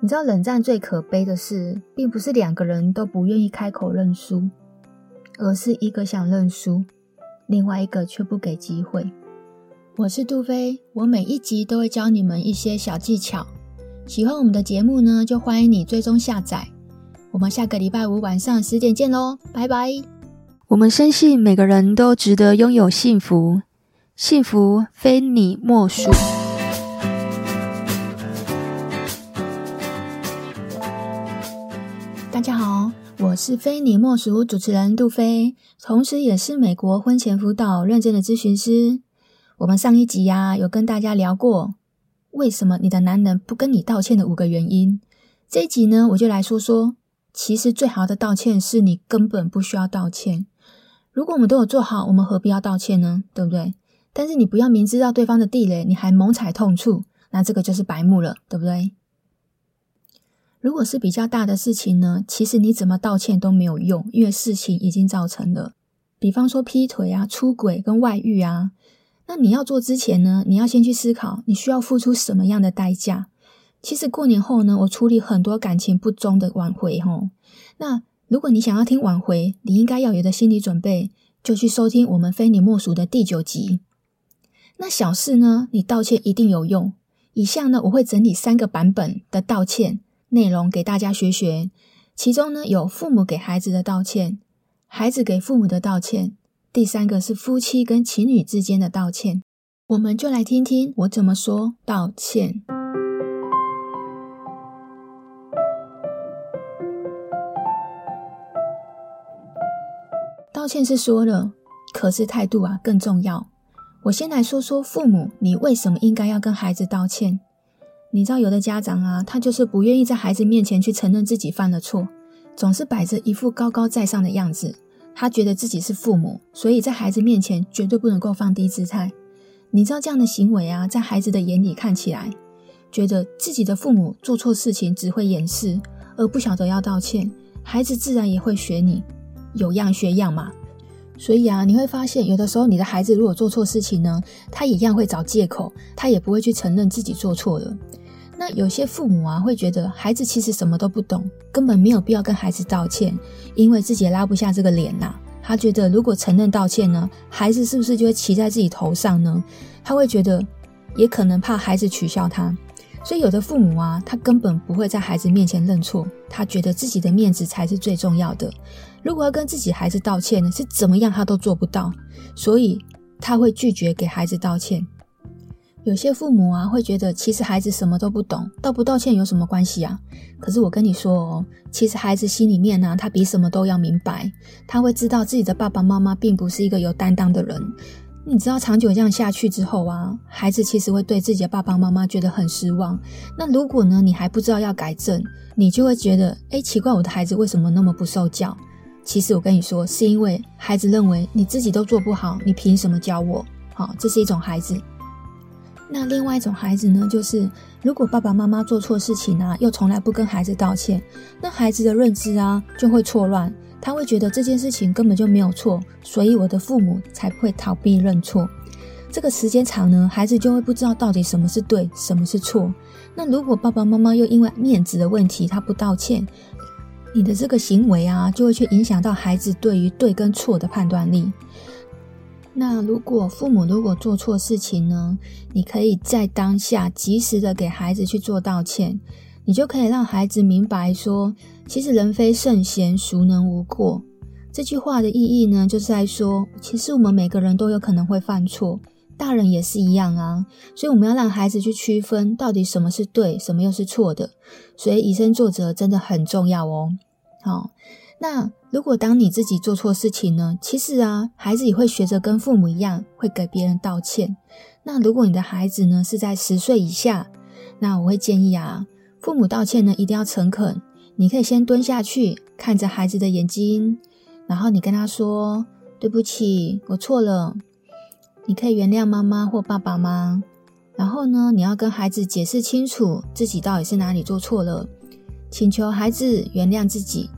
你知道冷战最可悲的是，并不是两个人都不愿意开口认输，而是一个想认输，另外一个却不给机会。我是杜飞，我每一集都会教你们一些小技巧。喜欢我们的节目呢，就欢迎你追踪下载。我们下个礼拜五晚上十点见喽，拜拜。我们深信每个人都值得拥有幸福，幸福非你莫属。是非你莫属主持人杜飞，同时也是美国婚前辅导认证的咨询师。我们上一集呀、有跟大家聊过为什么你的男人不跟你道歉的五个原因。这一集呢，我就来说说，其实最好的道歉是你根本不需要道歉。如果我们都有做好，我们何必要道歉呢？对不对？但是你不要明知道对方的地雷，你还猛踩痛处，那这个就是白目了，对不对？如果是比较大的事情呢，其实你怎么道歉都没有用，因为事情已经造成了。比方说劈腿啊、出轨跟外遇啊，那你要做之前呢，你要先去思考你需要付出什么样的代价。其实过年后呢，我处理很多感情不忠的挽回，吼，那。如果你想要听挽回，你应该要有的心理准备，就去收听我们非你莫属的第九集。那小事呢，你道歉一定有用。以下呢，我会整理三个版本的道歉内容给大家学学。其中呢，有父母给孩子的道歉，孩子给父母的道歉，第三个是夫妻跟情侣之间的道歉。我们就来听听我怎么说道歉。道歉是说了，可是态度啊更重要。我先来说说父母，你为什么应该要跟孩子道歉？你知道有的家长啊，他就是不愿意在孩子面前去承认自己犯了错，总是摆着一副高高在上的样子。他觉得自己是父母，所以在孩子面前绝对不能够放低姿态。你知道这样的行为啊，在孩子的眼里看起来，觉得自己的父母做错事情只会掩饰，而不晓得要道歉，孩子自然也会学你。有样学样嘛，所以啊，你会发现有的时候你的孩子如果做错事情呢，他一样会找借口，他也不会去承认自己做错了。那有些父母啊，会觉得孩子其实什么都不懂，根本没有必要跟孩子道歉，因为自己也拉不下这个脸呐。他觉得如果承认道歉呢，孩子是不是就会骑在自己头上呢？他会觉得，也可能怕孩子取笑他。所以有的父母啊，他根本不会在孩子面前认错，他觉得自己的面子才是最重要的。如果要跟自己孩子道歉呢，是怎么样他都做不到，所以他会拒绝给孩子道歉。有些父母啊，会觉得其实孩子什么都不懂，道不道歉有什么关系啊？可是我跟你说哦，其实孩子心里面呢，他比什么都要明白，他会知道自己的爸爸妈妈并不是一个有担当的人。你知道，长久这样下去之后啊，孩子其实会对自己的爸爸妈妈觉得很失望。那如果呢，你还不知道要改正，你就会觉得，诶，奇怪，我的孩子为什么那么不受教？其实我跟你说，是因为孩子认为你自己都做不好，你凭什么教我？好，这是一种孩子。那另外一种孩子呢，就是如果爸爸妈妈做错事情啊，又从来不跟孩子道歉，那孩子的认知啊就会错乱。他会觉得这件事情根本就没有错，所以我的父母才会逃避认错。这个时间长呢，孩子就会不知道到底什么是对，什么是错。那如果爸爸妈妈又因为面子的问题，他不道歉，你的这个行为啊，就会去影响到孩子对于对跟错的判断力。那如果父母如果做错事情呢，你可以在当下及时的给孩子去做道歉。你就可以让孩子明白说，其实人非圣贤，孰能无过？这句话的意义呢，就是在说，其实我们每个人都有可能会犯错，大人也是一样啊。所以我们要让孩子去区分，到底什么是对，什么又是错的。所以以身作则真的很重要哦。好，那如果当你自己做错事情呢，其实啊，孩子也会学着跟父母一样，会给别人道歉。那如果你的孩子呢是在十岁以下，那我会建议啊。父母道歉呢，一定要诚恳。你可以先蹲下去，看着孩子的眼睛，然后你跟他说：“对不起，我错了。”你可以原谅妈妈或爸爸吗？然后呢，你要跟孩子解释清楚自己到底是哪里做错了，请求孩子原谅自己。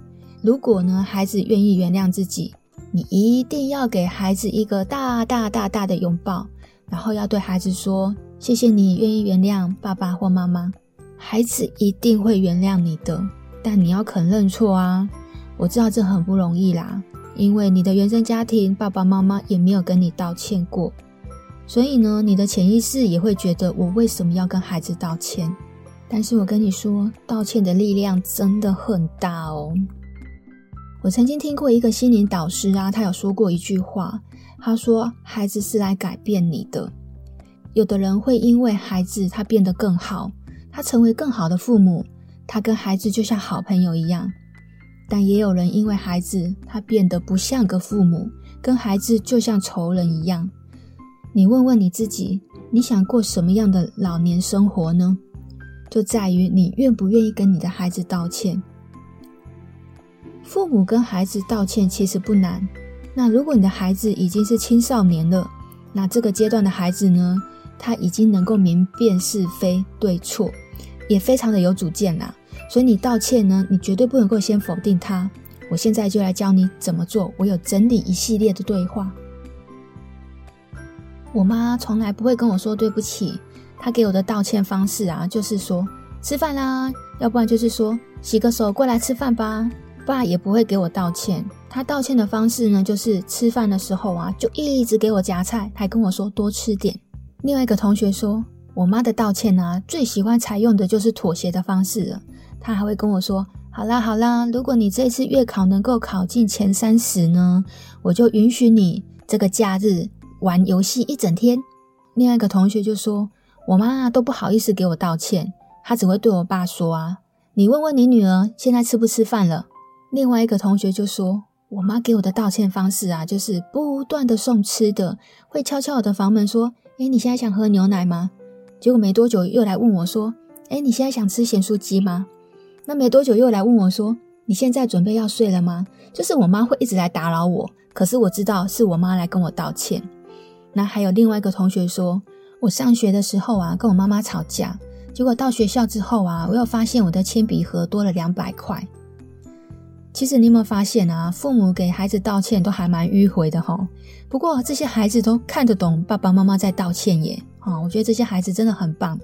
如果呢，孩子愿意原谅自己，你一定要给孩子一个大大大大的拥抱，然后要对孩子说：“谢谢你愿意原谅爸爸或妈妈。”孩子一定会原谅你的，但你要肯认错啊！我知道这很不容易啦，因为你的原生家庭爸爸妈妈也没有跟你道歉过，所以呢，你的潜意识也会觉得我为什么要跟孩子道歉？但是我跟你说，道歉的力量真的很大哦。我曾经听过一个心灵导师啊，他有说过一句话，他说：“孩子是来改变你的。”有的人会因为孩子他变得更好。他成为更好的父母，他跟孩子就像好朋友一样。但也有人因为孩子，他变得不像个父母，跟孩子就像仇人一样。你问问你自己，你想过什么样的老年生活呢？就在于你愿不愿意跟你的孩子道歉。父母跟孩子道歉其实不难。那如果你的孩子已经是青少年了，那这个阶段的孩子呢，他已经能够明辨是非对错。也非常的有主见啦，所以你道歉呢，你绝对不能够先否定他。我现在就来教你怎么做。我有整理一系列的对话。我妈从来不会跟我说对不起，她给我的道歉方式啊，就是说吃饭啦，要不然就是说洗个手过来吃饭吧。爸也不会给我道歉，他道歉的方式呢，就是吃饭的时候啊，就一直给我夹菜，还跟我说多吃点。另外一个同学说。我妈的道歉啊，最喜欢采用的就是妥协的方式了。她还会跟我说：“好啦好啦，如果你这次月考能够考进前三十呢，我就允许你这个假日玩游戏一整天。”另外一个同学就说：“我妈都不好意思给我道歉，她只会对我爸说啊，你问问你女儿现在吃不吃饭了。”另外一个同学就说：“我妈给我的道歉方式啊，就是不断的送吃的，会敲敲我的房门说：‘诶，你现在想喝牛奶吗？’结果没多久又来问我说：‘诶，你现在想吃咸酥鸡吗？’那没多久又来问我说：‘你现在准备要睡了吗？’就是我妈会一直来打扰我，可是我知道是我妈来跟我道歉。那还有另外一个同学说，我上学的时候啊，跟我妈妈吵架，结果到学校之后啊，我又发现我的铅笔盒多了两百块。”其实你有没有发现啊？父母给孩子道歉都还蛮迂回的齁。不过这些孩子都看得懂爸爸妈妈在道歉耶。啊，我觉得这些孩子真的很棒。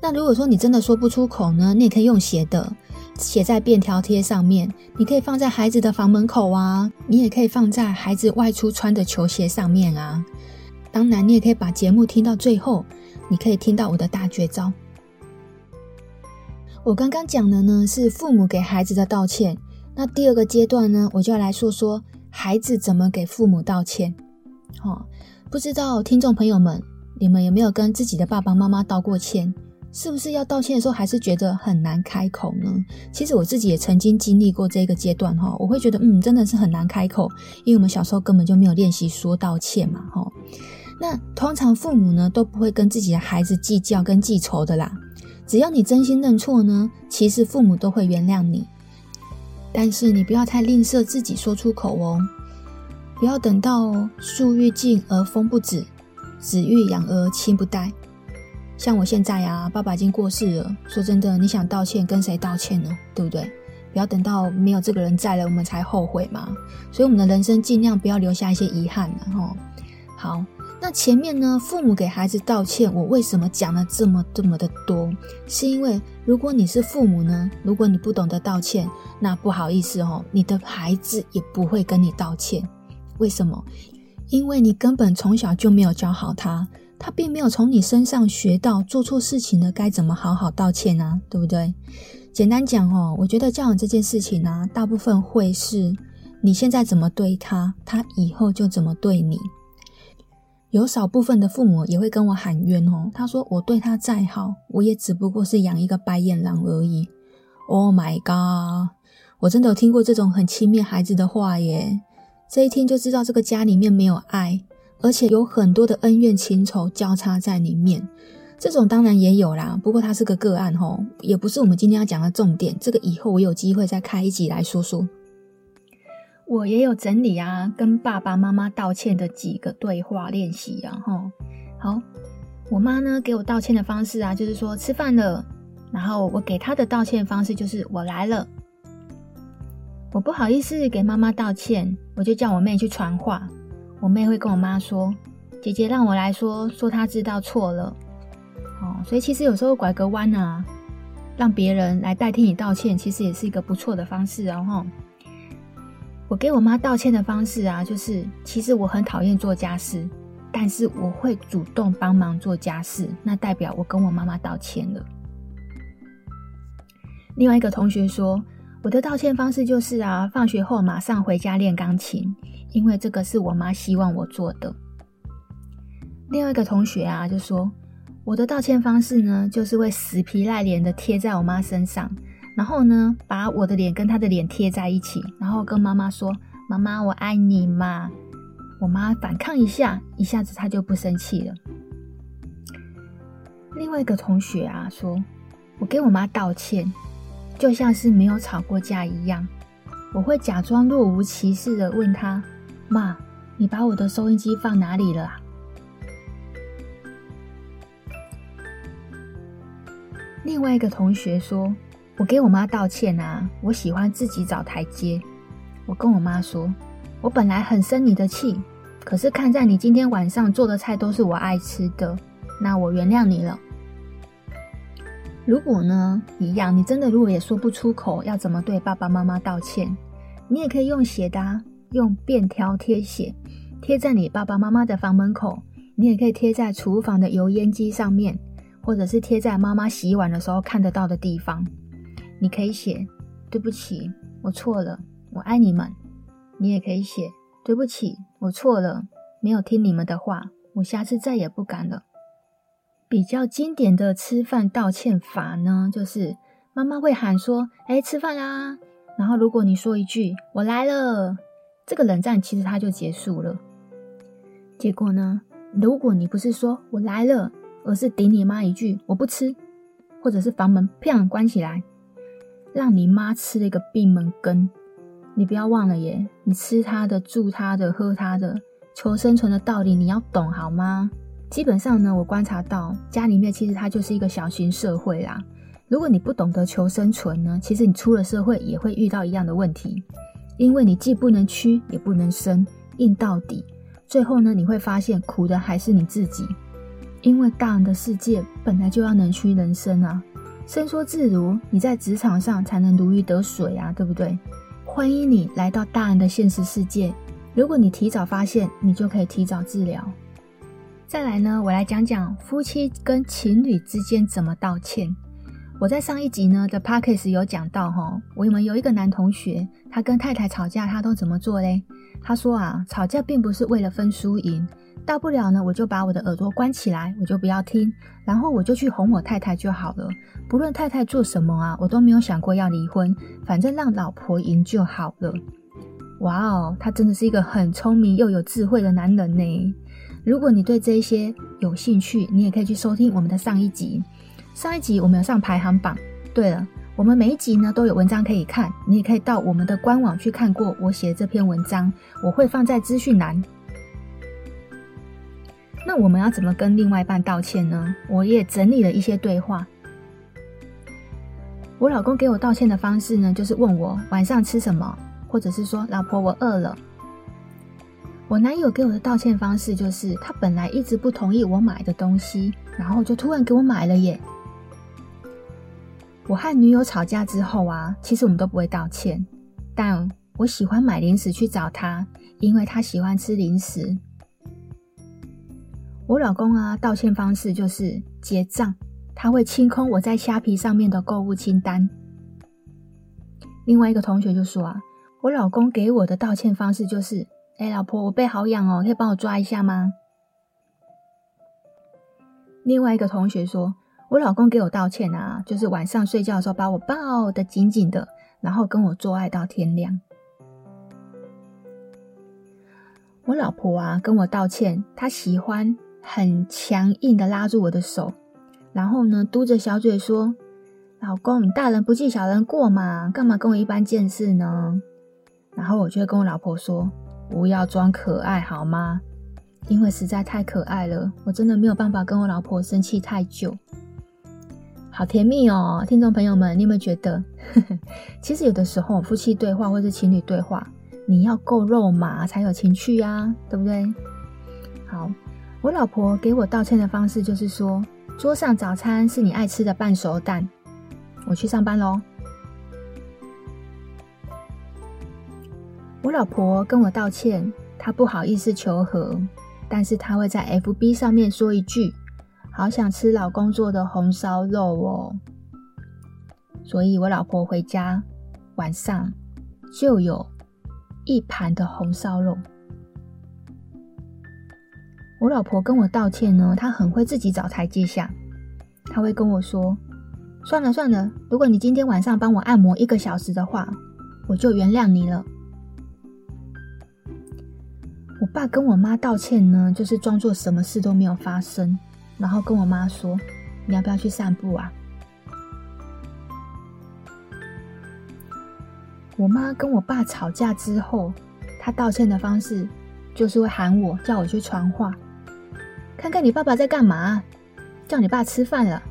那如果说你真的说不出口呢，你也可以用写的，写在便条贴上面。你可以放在孩子的房门口啊，你也可以放在孩子外出穿的球鞋上面啊。当然，你也可以把节目听到最后，你可以听到我的大绝招。我刚刚讲的呢，是父母给孩子的道歉。那第二个阶段呢，我就要来说说孩子怎么给父母道歉。哦，不知道听众朋友们，你们有没有跟自己的爸爸妈妈道过歉？是不是要道歉的时候还是觉得很难开口呢？其实我自己也曾经经历过这个阶段哈，我会觉得嗯，真的是很难开口，因为我们小时候根本就没有练习说道歉嘛哈。那通常父母呢都不会跟自己的孩子计较跟记仇的啦，只要你真心认错呢，其实父母都会原谅你。但是你不要太吝啬自己说出口哦，不要等到树欲静而风不止，子欲养而亲不待。像我现在啊，爸爸已经过世了，说真的，你想道歉跟谁道歉呢？对不对？不要等到没有这个人在了，我们才后悔嘛。所以我们的人生尽量不要留下一些遗憾了哈。好。那前面呢，父母给孩子道歉，我为什么讲了这么这么的多？是因为如果你是父母呢，如果你不懂得道歉，那不好意思哦，你的孩子也不会跟你道歉。为什么？因为你根本从小就没有教好他，他并没有从你身上学到做错事情了该怎么好好道歉啊，对不对？简单讲哦，我觉得教养这件事情呢、大部分会是你现在怎么对他，他以后就怎么对你。有少部分的父母也会跟我喊冤哦，他说我对他再好，我也只不过是养一个白眼狼而已。Oh my god！我真的有听过这种很轻蔑孩子的话耶，这一听就知道这个家里面没有爱，而且有很多的恩怨情仇交叉在里面。这种当然也有啦，不过它是个个案吼，也不是我们今天要讲的重点。这个以后我有机会再开一集来说说。我也有整理啊，跟爸爸妈妈道歉的几个对话练习啊，哈，好，我妈呢给我道歉的方式啊，就是说吃饭了，然后我给她的道歉方式就是我来了，我不好意思给妈妈道歉，我就叫我妹去传话，我妹会跟我妈说，姐姐让我来说，说她知道错了，哦，所以其实有时候拐个弯啊，让别人来代替你道歉，其实也是一个不错的方式哦，哈。我给我妈道歉的方式啊，就是其实我很讨厌做家事，但是我会主动帮忙做家事，那代表我跟我妈妈道歉了。另外一个同学说，我的道歉方式就是啊，放学后马上回家练钢琴，因为这个是我妈希望我做的。另外一个同学啊，就说我的道歉方式呢，就是会死皮赖脸的贴在我妈身上。然后呢，把我的脸跟他的脸贴在一起，然后跟妈妈说：“妈妈，我爱你嘛。”我妈反抗一下，一下子她就不生气了。另外一个同学啊说：“我给我妈道歉，就像是没有吵过架一样。我会假装若无其事的问她：‘妈，你把我的收音机放哪里了啊？’”另外一个同学说。我给我妈道歉啊！我喜欢自己找台阶。我跟我妈说，我本来很生你的气，可是看在你今天晚上做的菜都是我爱吃的，那我原谅你了。如果呢，一样，你真的如果也说不出口要怎么对爸爸妈妈道歉，你也可以用写的，用便条贴写，贴在你爸爸妈妈的房门口，你也可以贴在厨房的油烟机上面，或者是贴在妈妈洗碗的时候看得到的地方。你可以写对不起，我错了，我爱你们。你也可以写对不起，我错了，没有听你们的话，我下次再也不敢了，比较经典的吃饭道歉法呢，就是妈妈会喊说：“哎，吃饭啦！”然后如果你说一句“我来了”，这个冷战其实它就结束了。结果呢，如果你不是说“我来了”，而是顶你妈一句“我不吃”，或者是房门砰关起来，让你妈吃了一个闭门羹。你不要忘了耶，你吃她的、住她的、喝她的，求生存的道理你要懂好吗？基本上呢，我观察到家里面其实它就是一个小型社会啦。如果你不懂得求生存呢，其实你出了社会也会遇到一样的问题，因为你既不能屈也不能伸，硬到底，最后呢，你会发现苦的还是你自己。因为大人的世界本来就要能屈能伸啊，伸缩自如，你在职场上才能如鱼得水啊，对不对？欢迎你来到大人的现实世界。如果你提早发现，你就可以提早治疗。再来呢，我来讲讲夫妻跟情侣之间怎么道歉。我在上一集呢的 Podcast 有讲到哈，我们有一个男同学，他跟太太吵架，他都怎么做嘞？他说啊，吵架并不是为了分输赢。大不了呢，我就把我的耳朵关起来，我就不要听，然后我就去哄我太太就好了。不论太太做什么啊，我都没有想过要离婚，反正让老婆赢就好了。哇哦，他真的是一个很聪明又有智慧的男人呢。如果你对这些有兴趣，你也可以去收听我们的上一集。上一集我们有上排行榜。对了，我们每一集呢都有文章可以看，你也可以到我们的官网去看过我写的这篇文章，我会放在资讯栏。那我们要怎么跟另外一半道歉呢？我也整理了一些对话。我老公给我道歉的方式呢，就是问我晚上吃什么，或者是说老婆我饿了。我男友给我的道歉方式就是他本来一直不同意我买的东西，然后就突然给我买了耶。我和女友吵架之后啊，其实我们都不会道歉，但我喜欢买零食去找他，因为他喜欢吃零食。我老公啊，道歉方式就是结账，他会清空我在虾皮上面的购物清单。另外一个同学就说啊，我老公给我的道歉方式就是，哎，老婆，我背好痒哦，可以帮我抓一下吗？另外一个同学说，我老公给我道歉啊，就是晚上睡觉的时候把我抱得紧紧的，然后跟我做爱到天亮。我老婆啊，跟我道歉，她喜欢。很强硬的拉住我的手，然后呢，嘟着小嘴说：“老公，大人不计小人过嘛，干嘛跟我一般见识呢？”然后我就会跟我老婆说：“不要装可爱好吗？因为实在太可爱了，我真的没有办法跟我老婆生气太久。”好甜蜜哦，听众朋友们，你有没有觉得？其实有的时候夫妻对话或是情侣对话，你要够肉麻才有情趣啊，对不对？好。我老婆给我道歉的方式就是说，桌上早餐是你爱吃的半熟蛋。我去上班喽。我老婆跟我道歉，她不好意思求和，但是她会在 FB 上面说一句：“好想吃老公做的红烧肉哦。”所以，我老婆回家晚上就有一盘的红烧肉。我老婆跟我道歉呢，她很会自己找台阶下。她会跟我说：“算了算了，如果你今天晚上帮我按摩一个小时的话，我就原谅你了。”我爸跟我妈道歉呢，就是装作什么事都没有发生，然后跟我妈说：“你要不要去散步啊？”我妈跟我爸吵架之后，她道歉的方式就是会喊我，叫我去传话。看看你爸爸在干嘛？叫你爸吃饭了。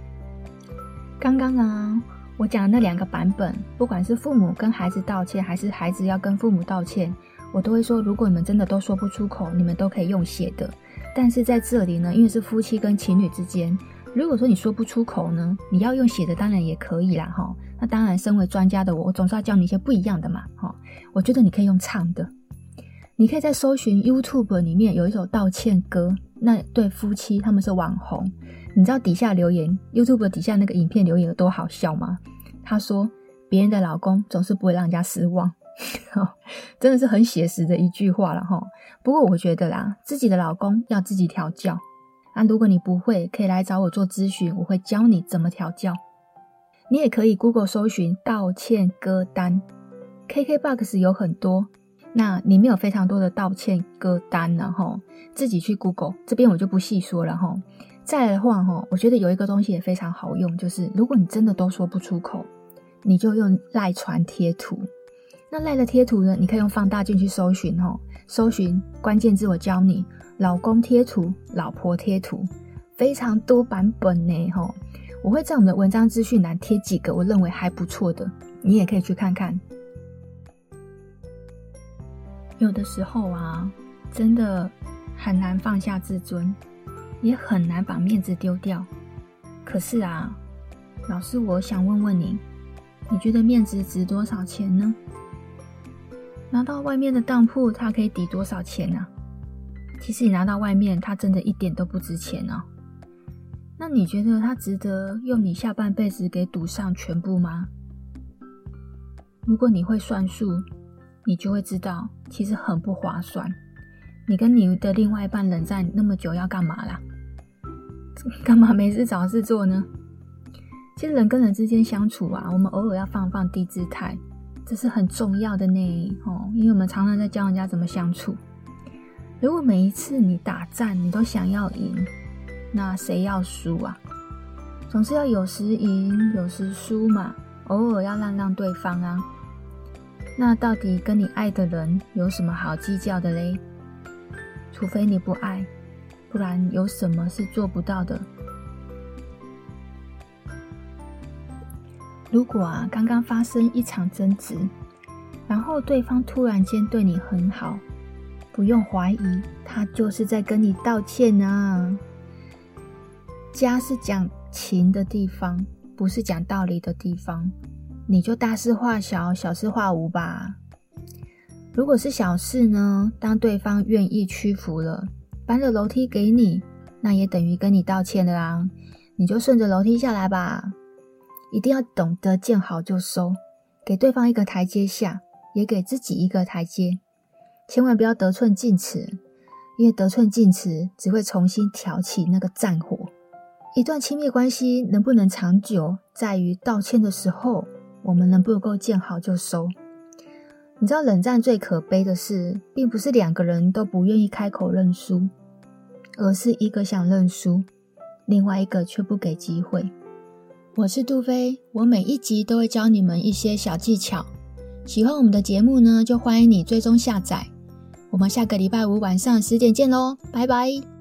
刚刚啊，我讲的那两个版本，不管是父母跟孩子道歉，还是孩子要跟父母道歉，我都会说，如果你们真的都说不出口，你们都可以用写的。但是在这里呢，因为是夫妻跟情侣之间，如果说你说不出口呢，你要用写的，当然也可以啦，哈。那当然，身为专家的我，我总是要教你一些不一样的嘛，哈。我觉得你可以用唱的，你可以在搜寻 YouTube 里面有一首道歉歌。那对夫妻他们是网红，你知道底下留言 YouTube 底下那个影片留言有多好笑吗？他说别人的老公总是不会让人家失望，真的是很写实的一句话了哈。不过我觉得啦，自己的老公要自己调教，那如果你不会，可以来找我做咨询，我会教你怎么调教。你也可以 Google 搜寻道歉歌单，KKBOX 有很多，那里面有非常多的道歉歌单，然后自己去 Google，这边我就不细说了哈。再来的话哈，我觉得有一个东西也非常好用，就是如果你真的都说不出口，你就用赖传贴图。那赖的贴图呢，你可以用放大镜去搜寻哈，搜寻关键字，我教你，老公贴图、老婆贴图，非常多版本呢哈。我会在我们的文章资讯栏贴几个我认为还不错的，你也可以去看看。有的时候啊，真的很难放下自尊。也很难把面子丢掉。可是啊，老师，我想问问你，你觉得面子值多少钱呢？拿到外面的当铺，它可以抵多少钱呢？其实你拿到外面，它真的一点都不值钱哦。那你觉得它值得用你下半辈子给赌上全部吗？如果你会算数，你就会知道，其实很不划算。你跟你的另外一半冷战那么久，要干嘛啦？干嘛没事找事做呢？其实人跟人之间相处啊，我们偶尔要放放低姿态，这是很重要的呢。哦，因为我们常常在教人家怎么相处。如果每一次你打战，你都想要赢，那谁要输啊？总是要有时赢，有时输嘛。偶尔要让让对方啊。那到底跟你爱的人有什么好计较的嘞？除非你不爱。不然有什么是做不到的？如果啊，刚刚发生一场争执，然后对方突然间对你很好，不用怀疑，他就是在跟你道歉啊。家是讲情的地方，不是讲道理的地方，你就大事化小，小事化无吧。如果是小事呢，当对方愿意屈服了。搬了楼梯给你，那也等于跟你道歉了啊！你就顺着楼梯下来吧。一定要懂得见好就收，给对方一个台阶下，也给自己一个台阶。千万不要得寸进尺，因为得寸进尺只会重新挑起那个战火。一段亲密关系能不能长久，在于道歉的时候，我们能不能够见好就收。你知道冷战最可悲的是，并不是两个人都不愿意开口认输，而是一个想认输，另外一个却不给机会。我是杜菲，我每一集都会教你们一些小技巧。喜欢我们的节目呢，就欢迎你追踪下载。我们下个礼拜五晚上十点见喽，拜拜。